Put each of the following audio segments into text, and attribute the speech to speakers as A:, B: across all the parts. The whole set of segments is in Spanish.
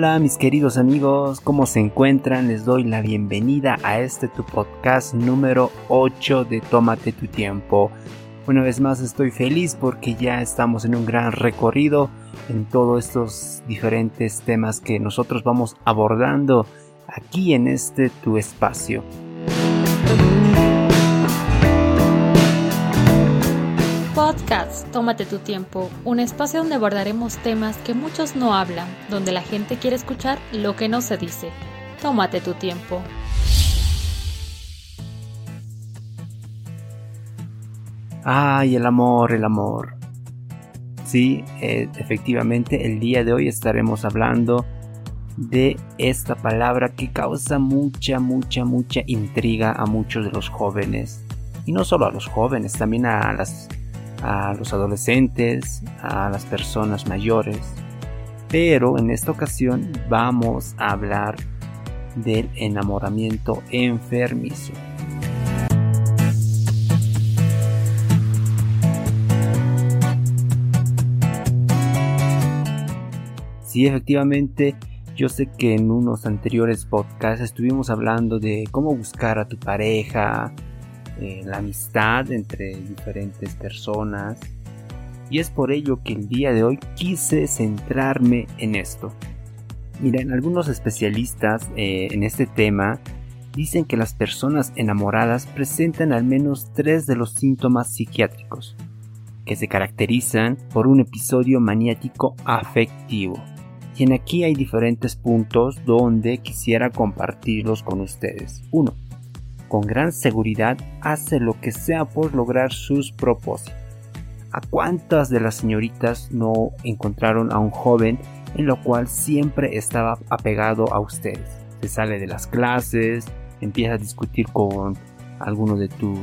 A: Hola mis queridos amigos, ¿cómo se encuentran? Les doy la bienvenida a este tu podcast número 8 de Tómate tu tiempo. Una vez más estoy feliz porque ya estamos en un gran recorrido en todos estos diferentes temas que nosotros vamos abordando aquí en este tu espacio.
B: Podcast Tómate tu tiempo, un espacio donde abordaremos temas que muchos no hablan, donde la gente quiere escuchar lo que no se dice. Tómate tu tiempo.
A: Ay, el amor, el amor. Sí, eh, efectivamente, el día de hoy estaremos hablando de esta palabra que causa mucha, mucha, mucha intriga a muchos de los jóvenes. Y no solo a los jóvenes, también a las a los adolescentes, a las personas mayores. Pero en esta ocasión vamos a hablar del enamoramiento enfermizo. Sí, efectivamente, yo sé que en unos anteriores podcasts estuvimos hablando de cómo buscar a tu pareja, eh, la amistad entre diferentes personas. Y es por ello que el día de hoy quise centrarme en esto. Miren, algunos especialistas eh, en este tema dicen que las personas enamoradas presentan al menos tres de los síntomas psiquiátricos, que se caracterizan por un episodio maniático afectivo. Y en aquí hay diferentes puntos donde quisiera compartirlos con ustedes. 1 con gran seguridad hace lo que sea por lograr sus propósitos. ¿A cuántas de las señoritas no encontraron a un joven en lo cual siempre estaba apegado a ustedes? Se sale de las clases, empieza a discutir con algunos de tus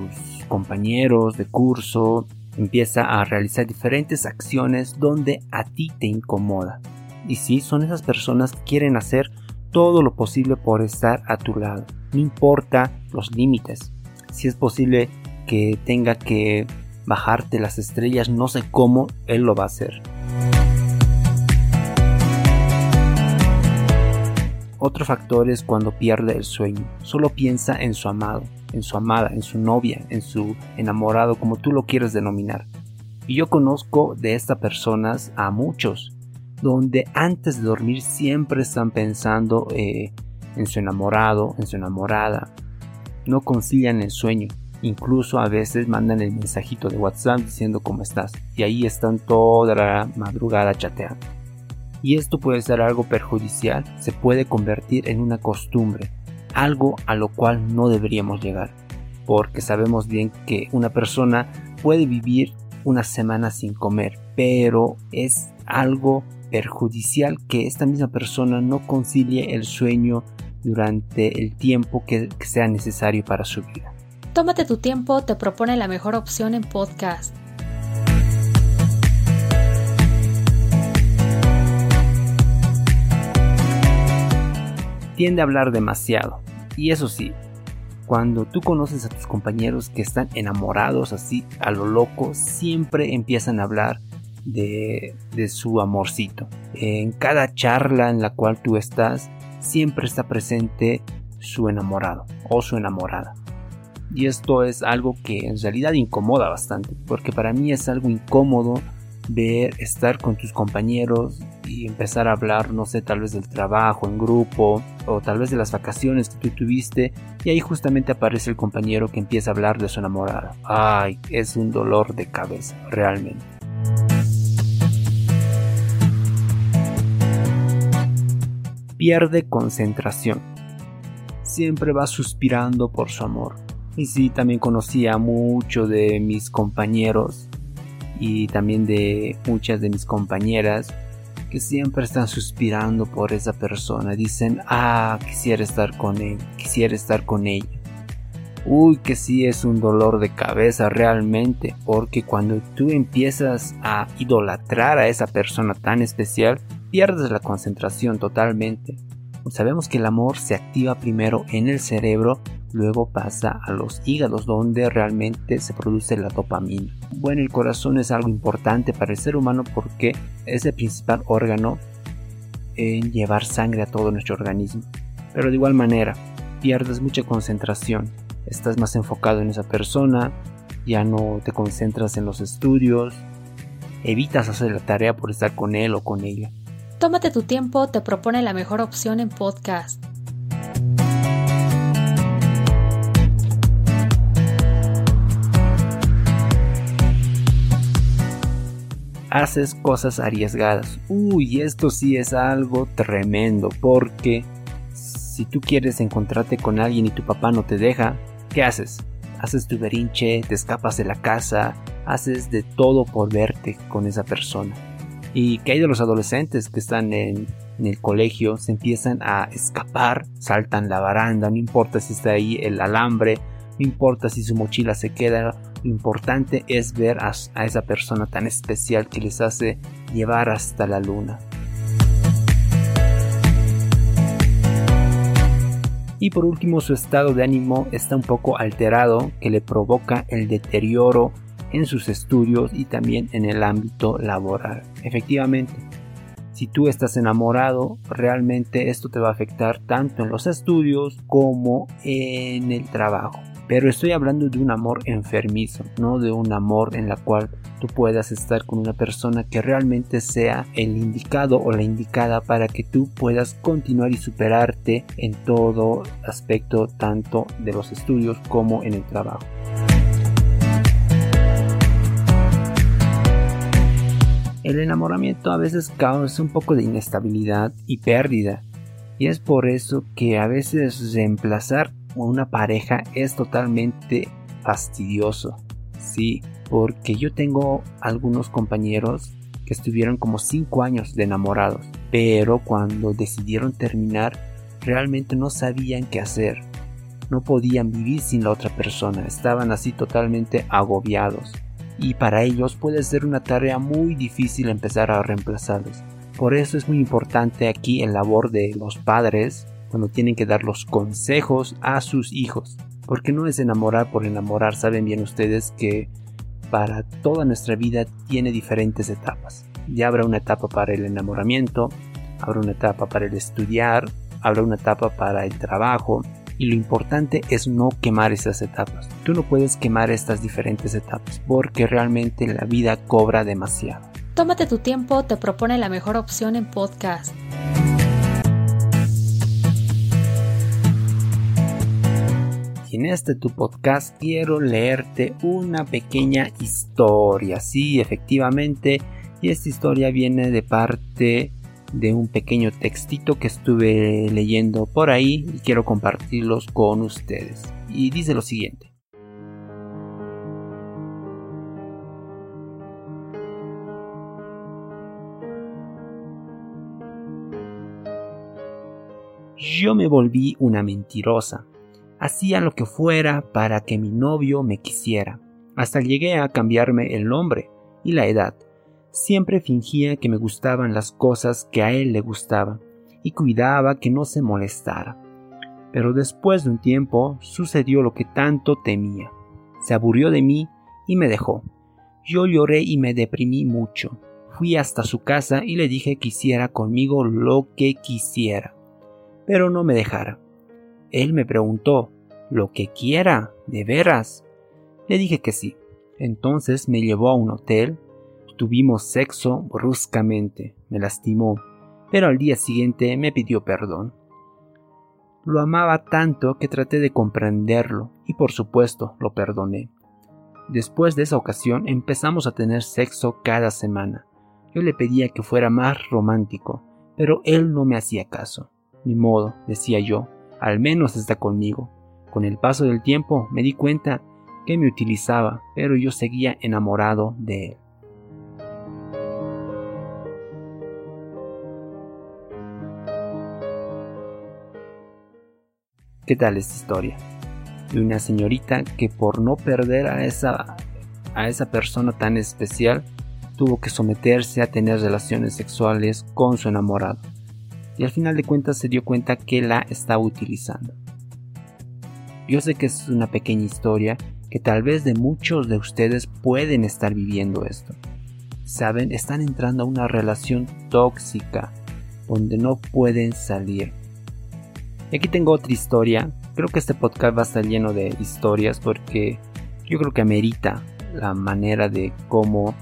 A: compañeros de curso, empieza a realizar diferentes acciones donde a ti te incomoda. Y sí, son esas personas que quieren hacer todo lo posible por estar a tu lado no importa los límites. Si es posible que tenga que bajarte las estrellas, no sé cómo, él lo va a hacer. Otro factor es cuando pierde el sueño. Solo piensa en su amado, en su amada, en su novia, en su enamorado, como tú lo quieres denominar. Y yo conozco de estas personas a muchos, donde antes de dormir siempre están pensando eh, en su enamorado, en su enamorada. No concilian el sueño. Incluso a veces mandan el mensajito de WhatsApp diciendo cómo estás. Y ahí están toda la madrugada chateando. Y esto puede ser algo perjudicial. Se puede convertir en una costumbre. Algo a lo cual no deberíamos llegar. Porque sabemos bien que una persona puede vivir una semana sin comer. Pero es algo perjudicial que esta misma persona no concilie el sueño durante el tiempo que, sea necesario para su vida.
B: Tómate tu tiempo te propone la mejor opción en podcast.
A: Tiende a hablar demasiado. Y eso sí, cuando tú conoces a tus compañeros que están enamorados así a lo loco, siempre empiezan a hablar de, de, su amorcito. En cada charla en la cual tú estás, siempre está presente su enamorado o su enamorada. Y esto es algo que en realidad incomoda bastante, porque para mí es algo incómodo ver estar con tus compañeros y empezar a hablar, no sé, tal vez del trabajo en grupo o tal vez de las vacaciones que tú tuviste y ahí justamente aparece el compañero que empieza a hablar de su enamorada. Ay, es un dolor de cabeza, realmente. Pierde concentración. Siempre va suspirando por su amor. Y sí, también conocí a muchos de mis compañeros y también de muchas de mis compañeras que siempre están suspirando por esa persona. Dicen, ah, quisiera estar con él, quisiera estar con ella. Uy, que sí es un dolor de cabeza realmente, porque cuando tú empiezas a idolatrar a esa persona tan especial, pierdes la concentración totalmente. Sabemos que el amor se activa primero en el cerebro, luego pasa a los hígados donde realmente se produce la dopamina. Bueno, el corazón es algo importante para el ser humano porque es el principal órgano en llevar sangre a todo nuestro organismo. Pero de igual manera, pierdes mucha concentración, estás más enfocado en esa persona, ya no te concentras en los estudios, evitas hacer la tarea por estar con él o con ella.
B: Tómate tu tiempo te propone la mejor opción en podcast.
A: Haces cosas arriesgadas. Uy, esto sí es algo tremendo porque si tú quieres encontrarte con alguien y tu papá no te deja, ¿qué haces? Haces tu berinche, te escapas de la casa, haces de todo por verte con esa persona. ¿Y qué hay de los adolescentes que están en, el colegio? Se empiezan a escapar, saltan la baranda, no importa si está ahí el alambre, no importa si su mochila se queda, lo importante es ver a, a esa persona tan especial que les hace llevar hasta la luna. Y por último su estado de ánimo está un poco alterado que le provoca el deterioro en sus estudios y también en el ámbito laboral. Efectivamente, si tú estás enamorado, realmente esto te va a afectar tanto en los estudios como en el trabajo. Pero estoy hablando de un amor enfermizo, no de un amor en la cual tú puedas estar con una persona que realmente sea el indicado o la indicada para que tú puedas continuar y superarte en todo aspecto tanto de los estudios como en el trabajo. El enamoramiento a veces causa un poco de inestabilidad y pérdida, y es por eso que a veces reemplazar una pareja es totalmente fastidioso. Sí, porque yo tengo algunos compañeros que estuvieron como 5 años de enamorados, pero cuando decidieron terminar realmente no sabían qué hacer. No podían vivir sin la otra persona, estaban así totalmente agobiados. Y para ellos puede ser una tarea muy difícil empezar a reemplazarlos. Por eso es muy importante aquí el labor de los padres cuando tienen que dar los consejos a sus hijos. Porque no es enamorar por enamorar, saben bien ustedes que para toda nuestra vida tiene diferentes etapas. Ya habrá una etapa para el enamoramiento, habrá una etapa para el estudiar, habrá una etapa para el trabajo, y lo importante es no quemar esas etapas. Tú no puedes quemar estas diferentes etapas porque realmente la vida cobra demasiado.
B: Tómate tu tiempo, te propone la mejor opción en podcast.
A: en este tu podcast quiero leerte una pequeña historia. Sí, efectivamente, y esta historia viene de parte de un pequeño textito que estuve leyendo por ahí y quiero compartirlos con ustedes. Y dice lo siguiente. Yo me volví una mentirosa Hacía lo que fuera para que mi novio me quisiera. Hasta llegué a cambiarme el nombre y la edad. Siempre fingía que me gustaban las cosas que a él le gustaban y cuidaba que no se molestara. Pero después de un tiempo sucedió lo que tanto temía. Se aburrió de mí y me dejó. Yo lloré y me deprimí mucho. Fui hasta su casa y le dije que hiciera conmigo lo que quisiera, pero no me dejara. Él me preguntó, ¿lo que quiera? ¿De veras? Le dije que sí. Entonces me llevó a un hotel. Tuvimos sexo bruscamente. Me lastimó. Pero al día siguiente me pidió perdón. Lo amaba tanto que traté de comprenderlo y por supuesto lo perdoné. Después de esa ocasión empezamos a tener sexo cada semana. Yo le pedía que fuera más romántico, pero él no me hacía caso. Ni modo, decía yo, al menos está conmigo. Con el paso del tiempo me di cuenta que me utilizaba, pero yo seguía enamorado de él. ¿Qué tal esta historia? De una señorita que por no perder a esa, a esa persona tan especial, tuvo que someterse a tener relaciones sexuales con su enamorado y al final de cuentas se dio cuenta que la estaba utilizando. Yo sé que es una pequeña historia que tal vez de muchos de ustedes pueden estar viviendo esto. Saben, están entrando a una relación tóxica donde no pueden salir. Y aquí tengo otra historia. Creo que este podcast va a estar lleno de historias porque yo creo que amerita la manera de cómo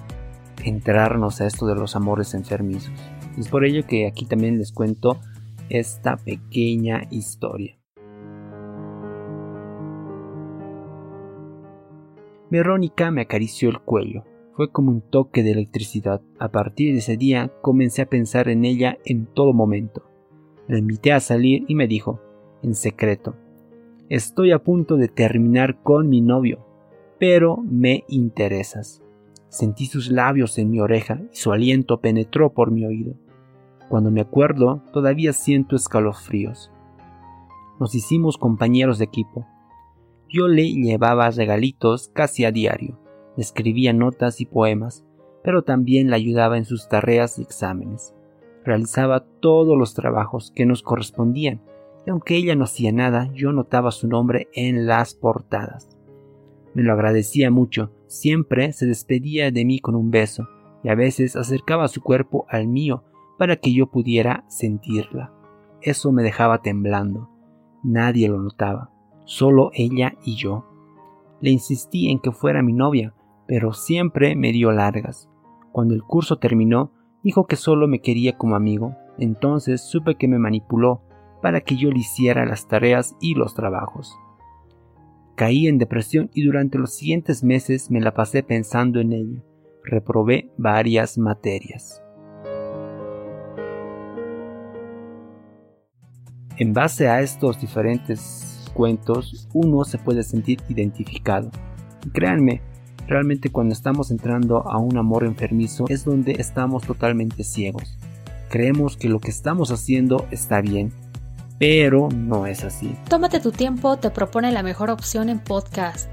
A: entrarnos a esto de los amores enfermizos. Es por ello que aquí también les cuento esta pequeña historia. Verónica me acarició el cuello. Fue como un toque de electricidad. A partir de ese día comencé a pensar en ella en todo momento. La invité a salir y me dijo, en secreto, estoy a punto de terminar con mi novio, pero me interesas. Sentí sus labios en mi oreja y su aliento penetró por mi oído. Cuando me acuerdo, todavía siento escalofríos. Nos hicimos compañeros de equipo. Yo le llevaba regalitos casi a diario, escribía notas y poemas, pero también le ayudaba en sus tareas y exámenes. Realizaba todos los trabajos que nos correspondían, y aunque ella no hacía nada, yo notaba su nombre en las portadas. Me lo agradecía mucho, siempre se despedía de mí con un beso, y a veces acercaba su cuerpo al mío para que yo pudiera sentirla. Eso me dejaba temblando. Nadie lo notaba, solo ella y yo. Le insistí en que fuera mi novia, pero siempre me dio largas. Cuando el curso terminó, dijo que solo me quería como amigo. Entonces supe que me manipuló para que yo le hiciera las tareas y los trabajos. Caí en depresión y durante los siguientes meses me la pasé pensando en ella. Reprobé varias materias. En base a estos diferentes cuentos, uno se puede sentir identificado. créanme, realmente cuando estamos entrando a un amor enfermizo es donde estamos totalmente ciegos. Creemos que lo que estamos haciendo está bien, pero no es así.
B: Tómate tu tiempo, te propone la mejor opción en podcast.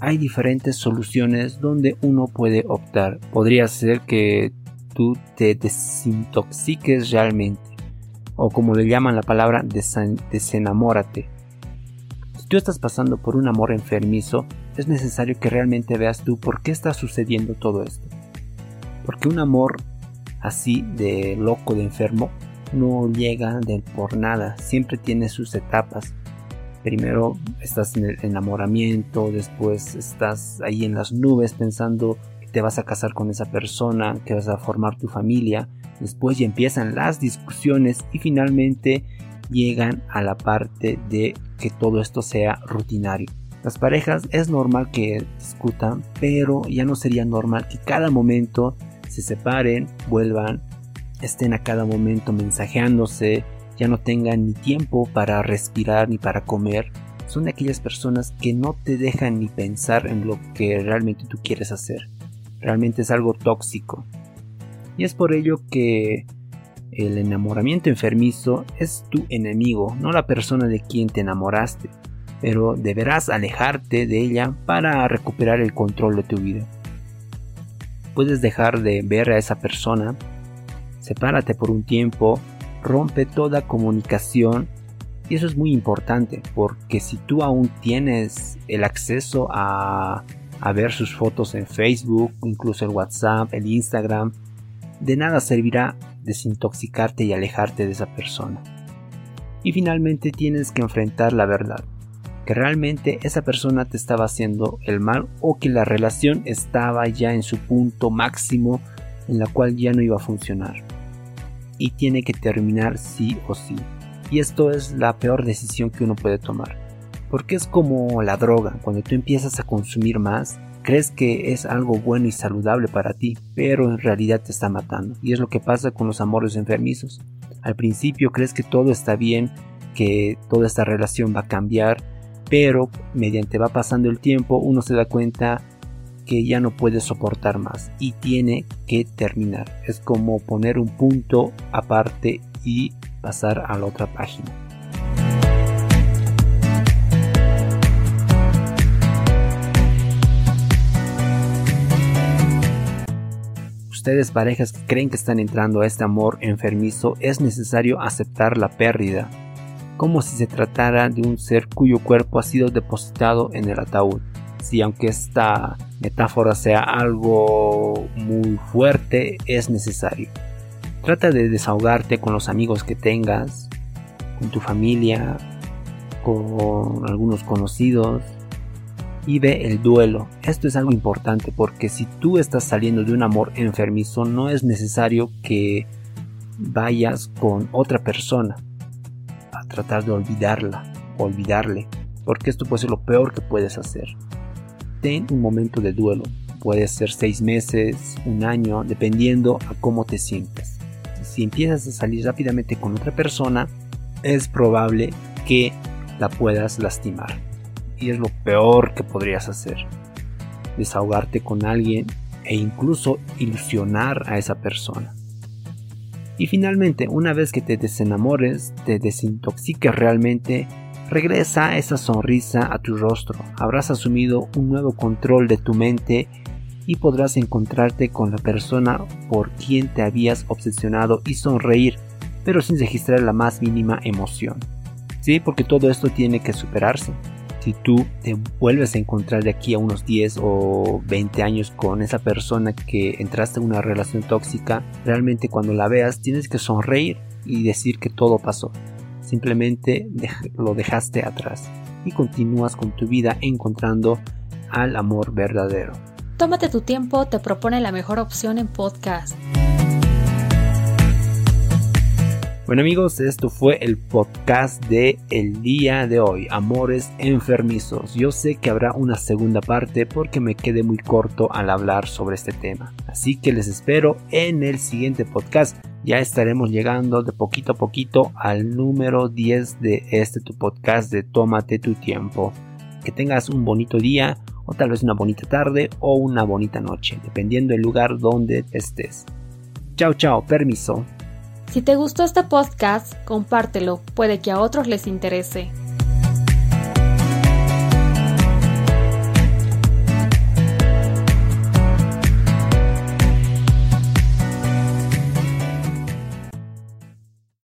A: hay diferentes soluciones donde uno puede optar. Podría ser que tú te desintoxiques realmente. O como le llaman la palabra, desenamórate. Si tú estás pasando por un amor enfermizo, es necesario que realmente veas tú por qué está sucediendo todo esto. Porque un amor así de loco, de enfermo, no llega de por nada, siempre tiene sus etapas primero estás en el enamoramiento, después estás ahí en las nubes pensando que te vas a casar con esa persona, que vas a formar tu familia, después ya empiezan las discusiones y finalmente llegan a la parte de que todo esto sea rutinario. Las parejas es normal que discutan, pero ya no sería normal que cada momento se separen, vuelvan, estén a cada momento mensajeándose, ya no tengan ni tiempo para respirar ni para comer, son aquellas personas que no te dejan ni pensar en lo que realmente tú quieres hacer. Realmente es algo tóxico. Y es por ello que el enamoramiento enfermizo es tu enemigo, no la persona de quien te enamoraste, pero deberás alejarte de ella para recuperar el control de tu vida. Puedes dejar de ver a esa persona, sepárate por un tiempo, rompe toda comunicación. Y eso es muy importante porque si tú aún tienes el acceso a, a ver sus fotos en Facebook, incluso el WhatsApp, el Instagram, de nada servirá desintoxicarte y alejarte de esa persona. Y finalmente tienes que enfrentar la verdad, que realmente esa persona te estaba haciendo el mal o que la relación estaba ya en su punto máximo en la cual ya no iba a funcionar y tiene que terminar sí o sí. Y esto es la peor decisión que uno puede tomar. Porque es como la droga, cuando tú empiezas a consumir más, crees que es algo bueno y saludable para ti, pero en realidad te está matando. Y es lo que pasa con los amores enfermizos. Al principio crees que todo está bien, que toda esta relación va a cambiar, pero mediante va pasando el tiempo uno se da cuenta que ya no puede soportar más y tiene que terminar. Es como poner un punto aparte y pasar a la otra página. Ustedes parejas que creen que están entrando a este amor enfermizo, es necesario aceptar la pérdida, como si se tratara de un ser cuyo cuerpo ha sido depositado en el ataúd Si aunque esta metáfora sea algo muy fuerte, es necesario. Trata de desahogarte con los amigos que tengas, con tu familia, con algunos conocidos y ve el duelo. Esto es algo importante porque si tú estás saliendo de un amor enfermizo no es necesario que vayas con otra persona a tratar de olvidarla, olvidarle, porque esto puede ser lo peor que puedes hacer. Ten un momento de duelo, puede ser seis meses, un año, dependiendo a cómo te sientas. Si empiezas a salir rápidamente con otra persona, es probable que la puedas lastimar. Y es lo peor que podrías hacer. Desahogarte con alguien e incluso ilusionar a esa persona. Y finalmente, una vez que te desenamores, te desintoxiques realmente, regresa esa sonrisa a tu rostro. Habrás asumido un nuevo control de tu mente y podrás encontrarte con la persona por quien te habías obsesionado y sonreír, pero sin registrar la más mínima emoción. Sí, porque todo esto tiene que superarse si tú te vuelves a encontrar de aquí a unos 10 o 20 años con esa persona que entraste en una relación tóxica, realmente cuando la veas tienes que sonreír y decir que todo pasó. Simplemente lo dejaste atrás y continúas con tu vida encontrando al amor verdadero.
B: Tómate tu tiempo, te propone la mejor opción en podcast.
A: Bueno amigos, esto fue el podcast de el día de hoy, Amores Enfermizos. Yo sé que habrá una segunda parte porque me quedé muy corto al hablar sobre este tema. Así que les espero en el siguiente podcast. Ya estaremos llegando de poquito a poquito al número 10 de este tu podcast de Tómate tu tiempo. Que tengas un bonito día o tal vez una bonita tarde o una bonita noche, dependiendo del lugar donde estés. Chao, chao, permiso.
B: Si te gustó este podcast, compártelo, puede que a otros les interese.